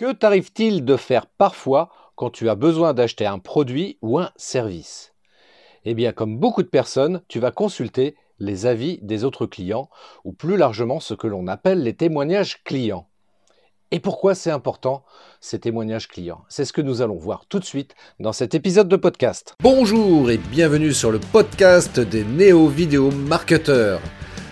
Que t'arrive-t-il de faire parfois quand tu as besoin d'acheter un produit ou un service? Eh bien, comme beaucoup de personnes, tu vas consulter les avis des autres clients ou plus largement ce que l'on appelle les témoignages clients. Et pourquoi c'est important ces témoignages clients? C'est ce que nous allons voir tout de suite dans cet épisode de podcast. Bonjour et bienvenue sur le podcast des néo-vidéo marketeurs.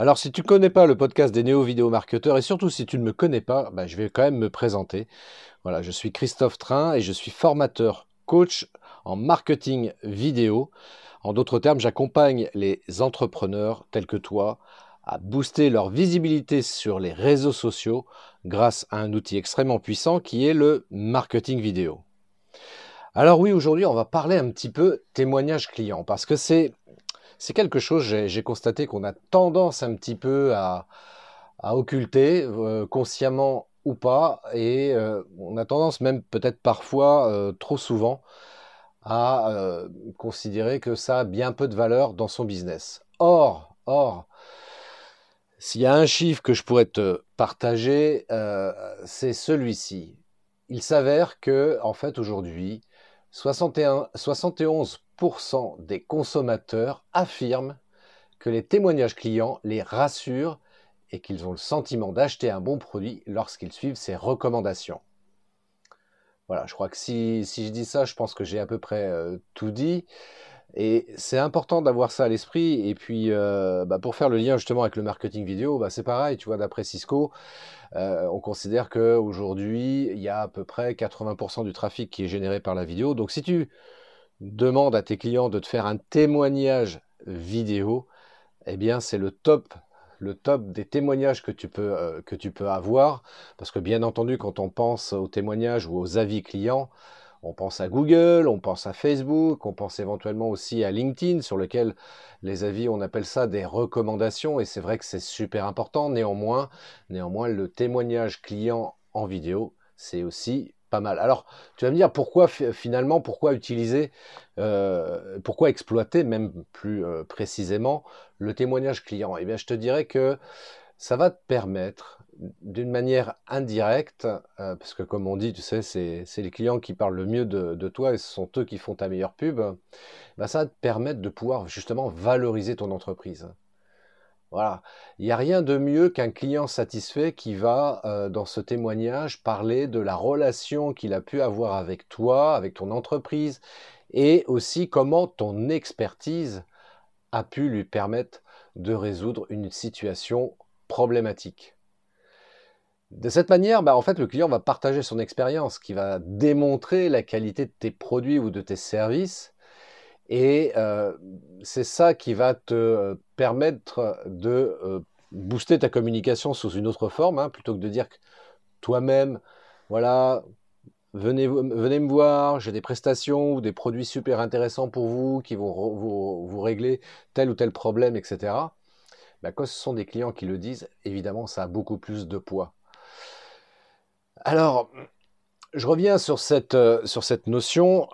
Alors si tu ne connais pas le podcast des néo-vidéo marketeurs et surtout si tu ne me connais pas, bah, je vais quand même me présenter. Voilà, je suis Christophe Train et je suis formateur coach en marketing vidéo. En d'autres termes, j'accompagne les entrepreneurs tels que toi à booster leur visibilité sur les réseaux sociaux grâce à un outil extrêmement puissant qui est le marketing vidéo. Alors oui, aujourd'hui, on va parler un petit peu témoignage client parce que c'est c'est quelque chose, j'ai constaté qu'on a tendance un petit peu à, occulter, euh, consciemment ou pas, et euh, on a tendance même peut-être parfois, euh, trop souvent, à considérer que ça a bien peu de valeur dans son business. Or, or, s'il y a un chiffre que je pourrais te partager, c'est celui-ci. Il s'avère que, en fait, aujourd'hui, 71 des consommateurs affirment que les témoignages clients les rassurent et qu'ils ont le sentiment d'acheter un bon produit lorsqu'ils suivent ces recommandations. Voilà, je crois que si, je dis ça, je pense que j'ai à peu près euh, tout dit. Et c'est important d'avoir ça à l'esprit. Et puis, euh, bah, pour faire le lien justement avec le marketing vidéo, bah, c'est pareil, tu vois, d'après Cisco, euh, on considère qu'aujourd'hui, il y a à peu près 80% du trafic qui est généré par la vidéo. Donc, si tu demande à tes clients de te faire un témoignage vidéo, eh bien c'est le top le top des témoignages que tu peux euh, que tu peux avoir. Parce que bien entendu quand on pense aux témoignages ou aux avis clients, on pense à Google, on pense à Facebook, on pense éventuellement aussi à LinkedIn sur lequel les avis on appelle ça des recommandations et c'est vrai que c'est super important. Néanmoins le témoignage client en vidéo, c'est aussi pas mal. Alors, tu vas me dire pourquoi finalement, pourquoi utiliser, euh, pourquoi exploiter même plus euh, précisément le témoignage client? Eh bien, je te dirais que ça va te permettre d'une manière indirecte, euh, parce que comme on dit, tu sais, c'est les clients qui parlent le mieux de, toi et ce sont eux qui font ta meilleure pub, bah, ça va te permettre de pouvoir justement valoriser ton entreprise. Voilà. Il n'y a rien de mieux qu'un client satisfait qui va, euh, dans ce témoignage, parler de la relation qu'il a pu avoir avec toi, avec ton entreprise, et aussi comment ton expertise a pu lui permettre de résoudre une situation problématique. De cette manière, bah, en fait, le client va partager son expérience, qui va démontrer la qualité de tes produits ou de tes services, et euh, c'est ça qui va te euh, permettre de euh, booster ta communication sous une autre forme, hein, plutôt que de dire que toi-même, voilà, venez, venez me voir, j'ai des prestations ou des produits super intéressants pour vous qui vont vous, régler tel ou tel problème, etc. Ben, quand ce sont des clients qui le disent, évidemment, ça a beaucoup plus de poids. Alors, je reviens sur cette, sur cette notion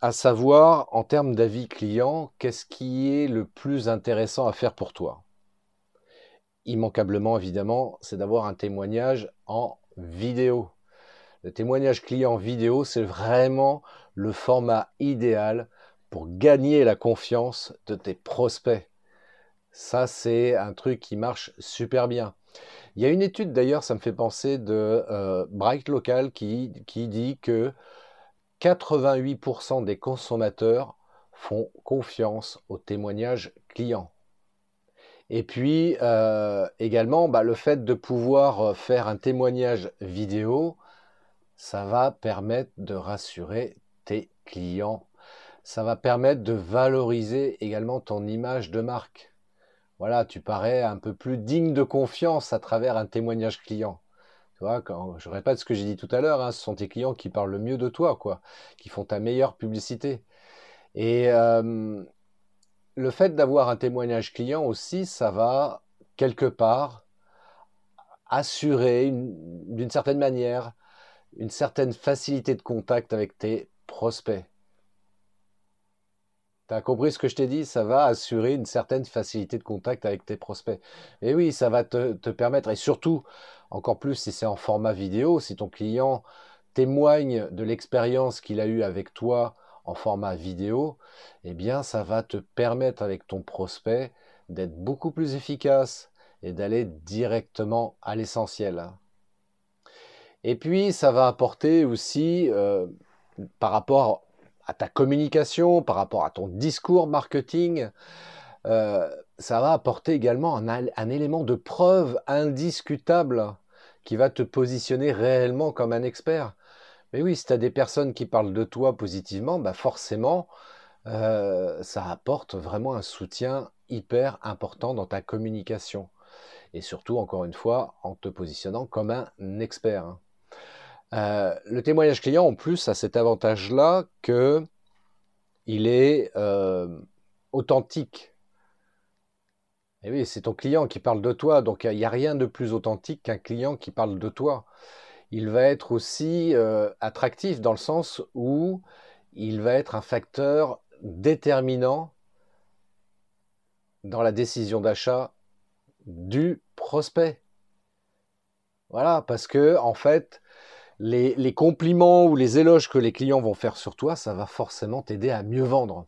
à savoir, en termes d'avis client, qu'est-ce qui est le plus intéressant à faire pour toi? Immanquablement, évidemment, c'est d'avoir un témoignage en vidéo. Le témoignage client vidéo, c'est vraiment le format idéal pour gagner la confiance de tes prospects. Ça, c'est un truc qui marche super bien. Il y a une étude d'ailleurs, ça me fait penser de euh, Bright Local qui, qui dit que 88% des consommateurs font confiance au témoignage client. Et puis euh, également, bah, le fait de pouvoir euh, faire un témoignage vidéo, ça va permettre de rassurer tes clients. Ça va permettre de valoriser également ton image de marque. Voilà, tu parais un peu plus digne de confiance à travers un témoignage client. Je répète ce que j'ai dit tout à l'heure, hein, ce sont tes clients qui parlent le mieux de toi, quoi, qui font ta meilleure publicité. Et le fait d'avoir un témoignage client aussi, ça va quelque part assurer d'une certaine manière une certaine facilité de contact avec tes prospects. Tu as compris ce que je t'ai dit? Ça va assurer une certaine facilité de contact avec tes prospects. Et oui, ça va te permettre, et surtout, encore plus si c'est en format vidéo, si ton client témoigne de l'expérience qu'il a eue avec toi en format vidéo, eh bien, ça va te permettre avec ton prospect d'être beaucoup plus efficace et d'aller directement à l'essentiel. Et puis, ça va apporter aussi, euh, par rapport à ta communication, par rapport à ton discours marketing, euh, ça va apporter également un, élément de preuve indiscutable qui va te positionner réellement comme un expert. Mais oui, si tu as des personnes qui parlent de toi positivement, bah forcément, euh, ça apporte vraiment un soutien hyper important dans ta communication. Et surtout, encore une fois, en te positionnant comme un expert. Hein. Euh, le témoignage client, en plus, a cet avantage-là que il est euh, authentique. Et oui, c'est ton client qui parle de toi, donc il n'y a rien de plus authentique qu'un client qui parle de toi. Il va être aussi euh, attractif dans le sens où il va être un facteur déterminant dans la décision d'achat du prospect. Voilà, parce que en fait, les, compliments ou les éloges que les clients vont faire sur toi, ça va forcément t'aider à mieux vendre.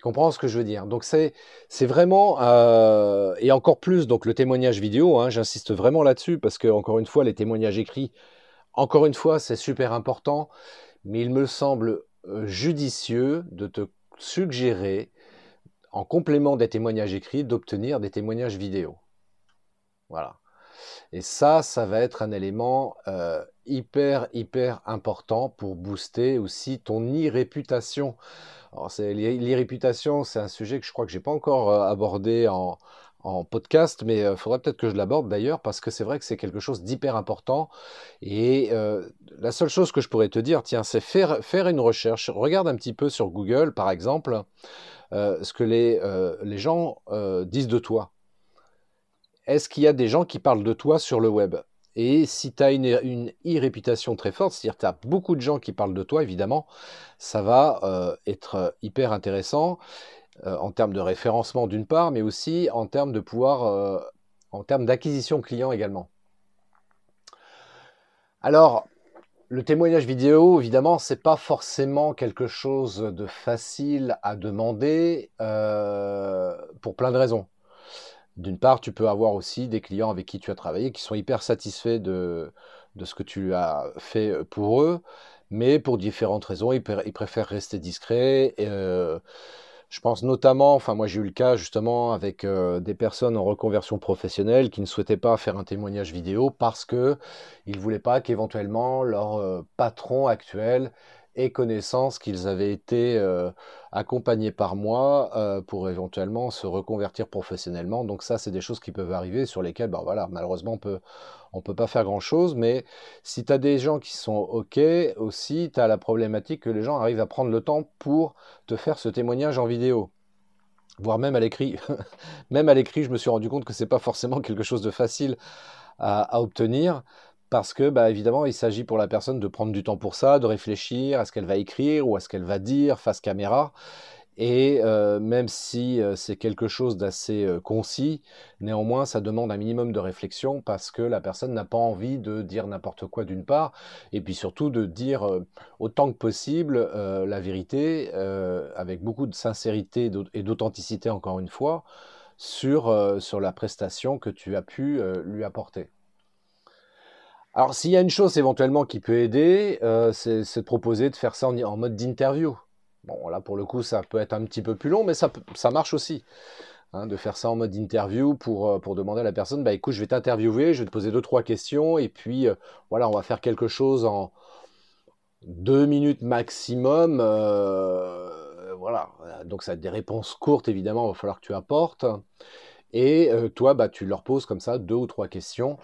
Tu comprends ce que je veux dire? Donc c'est vraiment euh, et encore plus donc le témoignage vidéo. Hein, j'insiste vraiment là-dessus parce que encore une fois les témoignages écrits, encore une fois c'est super important, mais il me semble euh, judicieux de te suggérer en complément des témoignages écrits d'obtenir des témoignages vidéo. Voilà. Et ça, ça va être un élément euh, hyper, hyper important pour booster aussi ton e-réputation. L'e-réputation, c'est un sujet que je crois que j'ai pas encore euh, abordé en, podcast, mais il euh, faudrait peut-être que je l'aborde d'ailleurs parce que c'est vrai que c'est quelque chose d'hyper important. Et la seule chose que je pourrais te dire, tiens, c'est faire, une recherche. Regarde un petit peu sur Google, par exemple, ce que les gens disent de toi est-ce qu'il y a des gens qui parlent de toi sur le web? Et si tu as une, e-réputation très forte, c'est-à-dire que tu as beaucoup de gens qui parlent de toi, évidemment, ça va euh, être euh, hyper intéressant euh, en termes de référencement d'une part, mais aussi en termes de pouvoir, en termes d'acquisition client également. Alors, le témoignage vidéo, évidemment, c'est pas forcément quelque chose de facile à demander pour plein de raisons. D'une part, tu peux avoir aussi des clients avec qui tu as travaillé qui sont hyper satisfaits de, ce que tu as fait pour eux, mais pour différentes raisons, ils, préfèrent rester discrets. Et, euh, je pense notamment, enfin moi j'ai eu le cas justement avec euh, des personnes en reconversion professionnelle qui ne souhaitaient pas faire un témoignage vidéo parce que ils voulaient pas qu'éventuellement leur euh, patron actuel et connaissance qu'ils avaient été euh, accompagnés par moi euh, pour éventuellement se reconvertir professionnellement. Donc ça, c'est des choses qui peuvent arriver sur lesquelles, ben voilà, malheureusement, on peut, peut pas faire grand-chose. Mais si tu as des gens qui sont OK, aussi, tu as la problématique que les gens arrivent à prendre le temps pour te faire ce témoignage en vidéo voire même à l'écrit. même à l'écrit, je me suis rendu compte que c'est pas forcément quelque chose de facile à obtenir parce que, bah, évidemment, il s'agit pour la personne de prendre du temps pour ça, de réfléchir à ce qu'elle va écrire ou à ce qu'elle va dire face caméra. Et euh, même si euh, c'est quelque chose d'assez euh, concis, néanmoins, ça demande un minimum de réflexion parce que la personne n'a pas envie de dire n'importe quoi d'une part, et puis surtout de dire autant que possible la vérité, avec beaucoup de sincérité et d'authenticité, encore une fois, sur, sur la prestation que tu as pu lui apporter. Alors, s'il y a une chose éventuellement qui peut aider, euh, c'est de proposer de faire ça en, mode d'interview. Bon, là, pour le coup, ça peut être un petit peu plus long, mais ça, marche aussi. Hein, de faire ça en mode interview pour, euh, pour demander à la personne, bah écoute, je vais t'interviewer, je vais te poser deux, trois questions, et puis euh, voilà, on va faire quelque chose en deux minutes maximum. voilà, donc ça a des réponses courtes, évidemment, il va falloir que tu apportes. Et toi, bah, tu leur poses comme ça deux ou trois questions.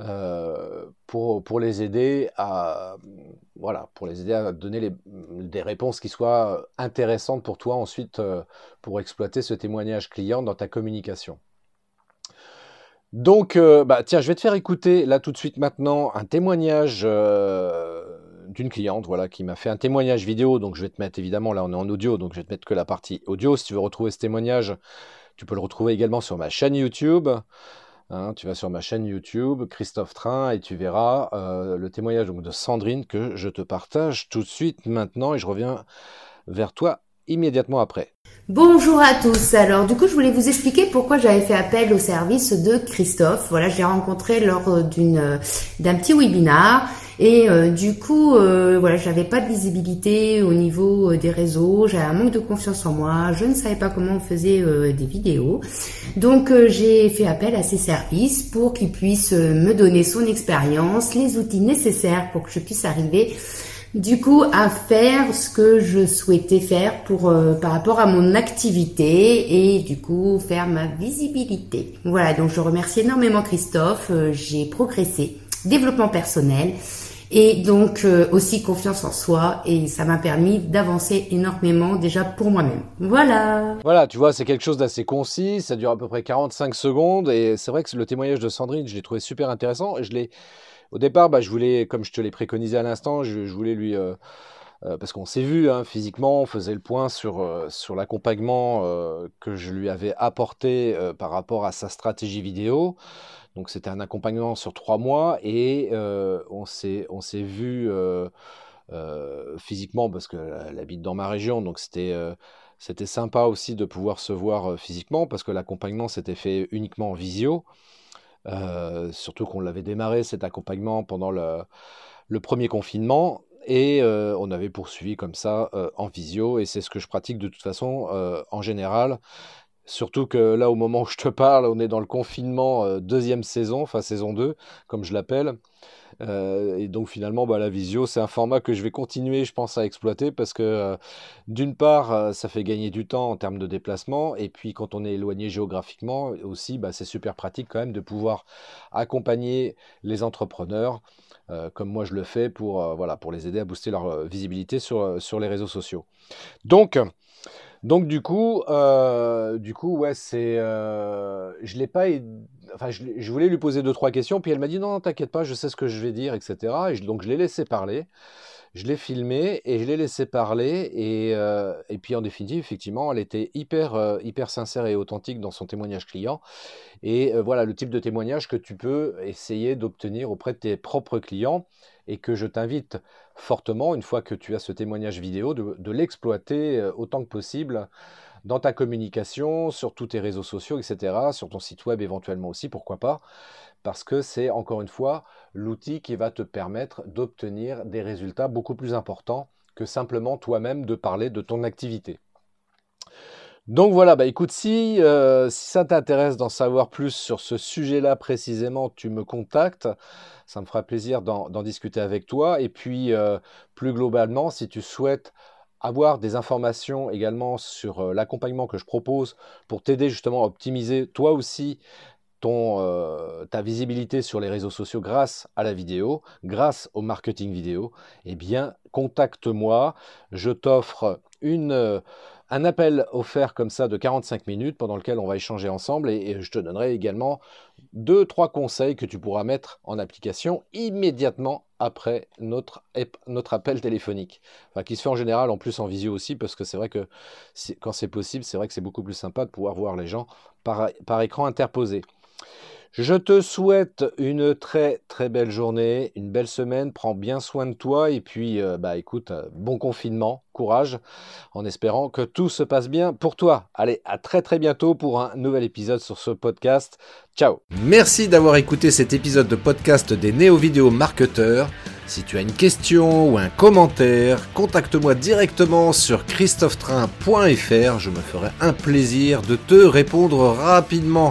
Euh, pour, les aider à voilà pour les aider à donner des réponses qui soient intéressantes pour toi ensuite euh, pour exploiter ce témoignage client dans ta communication. Donc, euh, bah, tiens, je vais te faire écouter là tout de suite maintenant un témoignage d'une cliente, voilà, qui m'a fait un témoignage vidéo. Donc, je vais te mettre évidemment là, on est en audio, donc je vais te mettre que la partie audio. Si tu veux retrouver ce témoignage, tu peux le retrouver également sur ma chaîne YouTube. Hein, tu vas sur ma chaîne YouTube, Christophe Train, et tu verras euh, le témoignage de Sandrine que je te partage tout de suite maintenant et je reviens vers toi immédiatement après. Bonjour à tous. Alors du coup, je voulais vous expliquer pourquoi j'avais fait appel au service de Christophe. Voilà, je l'ai rencontré lors d'une d'un petit webinar et euh, du coup, euh, voilà, j'avais pas de visibilité au niveau euh, des réseaux, j'avais un manque de confiance en moi, je ne savais pas comment on faisait des vidéos. Donc j'ai fait appel à ses services pour qu'il puisse me donner son expérience, les outils nécessaires pour que je puisse arriver du coup à faire ce que je souhaitais faire pour par rapport à mon activité et du coup faire ma visibilité. Voilà, donc je remercie énormément Christophe, j'ai progressé, développement personnel et donc euh, aussi confiance en soi et ça m'a permis d'avancer énormément déjà pour moi-même. Voilà. Voilà, tu vois, c'est quelque chose d'assez concis, ça dure à peu près 45 secondes et c'est vrai que le témoignage de Sandrine, je l'ai trouvé super intéressant et je l'ai au départ, bah, je voulais, comme je te l'ai préconisé à l'instant, je, voulais lui euh, parce qu'on s'est vu hein, physiquement, on faisait le point sur, sur l'accompagnement que je lui avais apporté par rapport à sa stratégie vidéo. Donc c'était un accompagnement sur trois mois et euh, on s'est vu euh, euh, physiquement parce qu'elle habite dans ma région, donc c'était c'était sympa aussi de pouvoir se voir physiquement parce que l'accompagnement s'était fait uniquement en visio. surtout qu'on l'avait démarré cet accompagnement pendant le, le premier confinement et on avait poursuivi comme ça en visio et c'est ce que je pratique de toute façon en général Surtout que là, au moment où je te parle, on est dans le confinement euh, deuxième saison, enfin saison 2, comme je l'appelle. Euh, et donc finalement, bah, la visio, c'est un format que je vais continuer, je pense, à exploiter parce que euh, d'une part, ça fait gagner du temps en termes de déplacement, et puis quand on est éloigné géographiquement aussi, bah, c'est super pratique quand même de pouvoir accompagner les entrepreneurs. Comme moi je le fais pour, voilà, pour les aider à booster leur visibilité sur, sur les réseaux sociaux. Donc, donc du coup, euh, du coup, ouais, c'est, euh, je l'ai pas, enfin, je, voulais lui poser deux trois questions, puis elle m'a dit non, t'inquiète pas, je sais ce que je vais dire, etc. Et donc je l'ai laissé parler, je l'ai filmé et je l'ai laissé parler, et, euh, et puis en définitive, effectivement, elle était hyper, hyper sincère et authentique dans son témoignage client. Et voilà le type de témoignage que tu peux essayer d'obtenir auprès de tes propres clients et que je t'invite fortement, une fois que tu as ce témoignage vidéo, de, l'exploiter euh, autant que possible dans ta communication, sur tous tes réseaux sociaux, etc., sur ton site web éventuellement aussi, pourquoi pas, parce que c'est encore une fois l'outil qui va te permettre d'obtenir des résultats beaucoup plus importants que simplement toi-même de parler de ton activité. Donc voilà, bah écoute, si, euh, ça t'intéresse d'en savoir plus sur ce sujet-là précisément, tu me contactes. Ça me fera plaisir d'en discuter avec toi. Et puis, euh, plus globalement, si tu souhaites avoir des informations également sur euh, l'accompagnement que je propose pour t'aider justement à optimiser toi aussi ton, ta visibilité sur les réseaux sociaux grâce à la vidéo, grâce au marketing vidéo, eh bien, contacte-moi. Je t'offre une un appel offert comme ça de 45 minutes pendant lequel on va échanger ensemble et, je te donnerai également deux, trois conseils que tu pourras mettre en application immédiatement après notre, notre appel téléphonique. Enfin, qui se fait en général en plus en visio aussi parce que c'est vrai que quand c'est possible, c'est vrai que c'est beaucoup plus sympa de pouvoir voir les gens par, par écran interposé. Je te souhaite une très très belle journée, une belle semaine, prends bien soin de toi et puis euh, bah écoute, euh, bon confinement, courage, en espérant que tout se passe bien pour toi. Allez, à très très bientôt pour un nouvel épisode sur ce podcast. Ciao. Merci d'avoir écouté cet épisode de podcast des néo-vidéo marketeurs. Si tu as une question ou un commentaire, contacte-moi directement sur christophetrain.fr, je me ferai un plaisir de te répondre rapidement.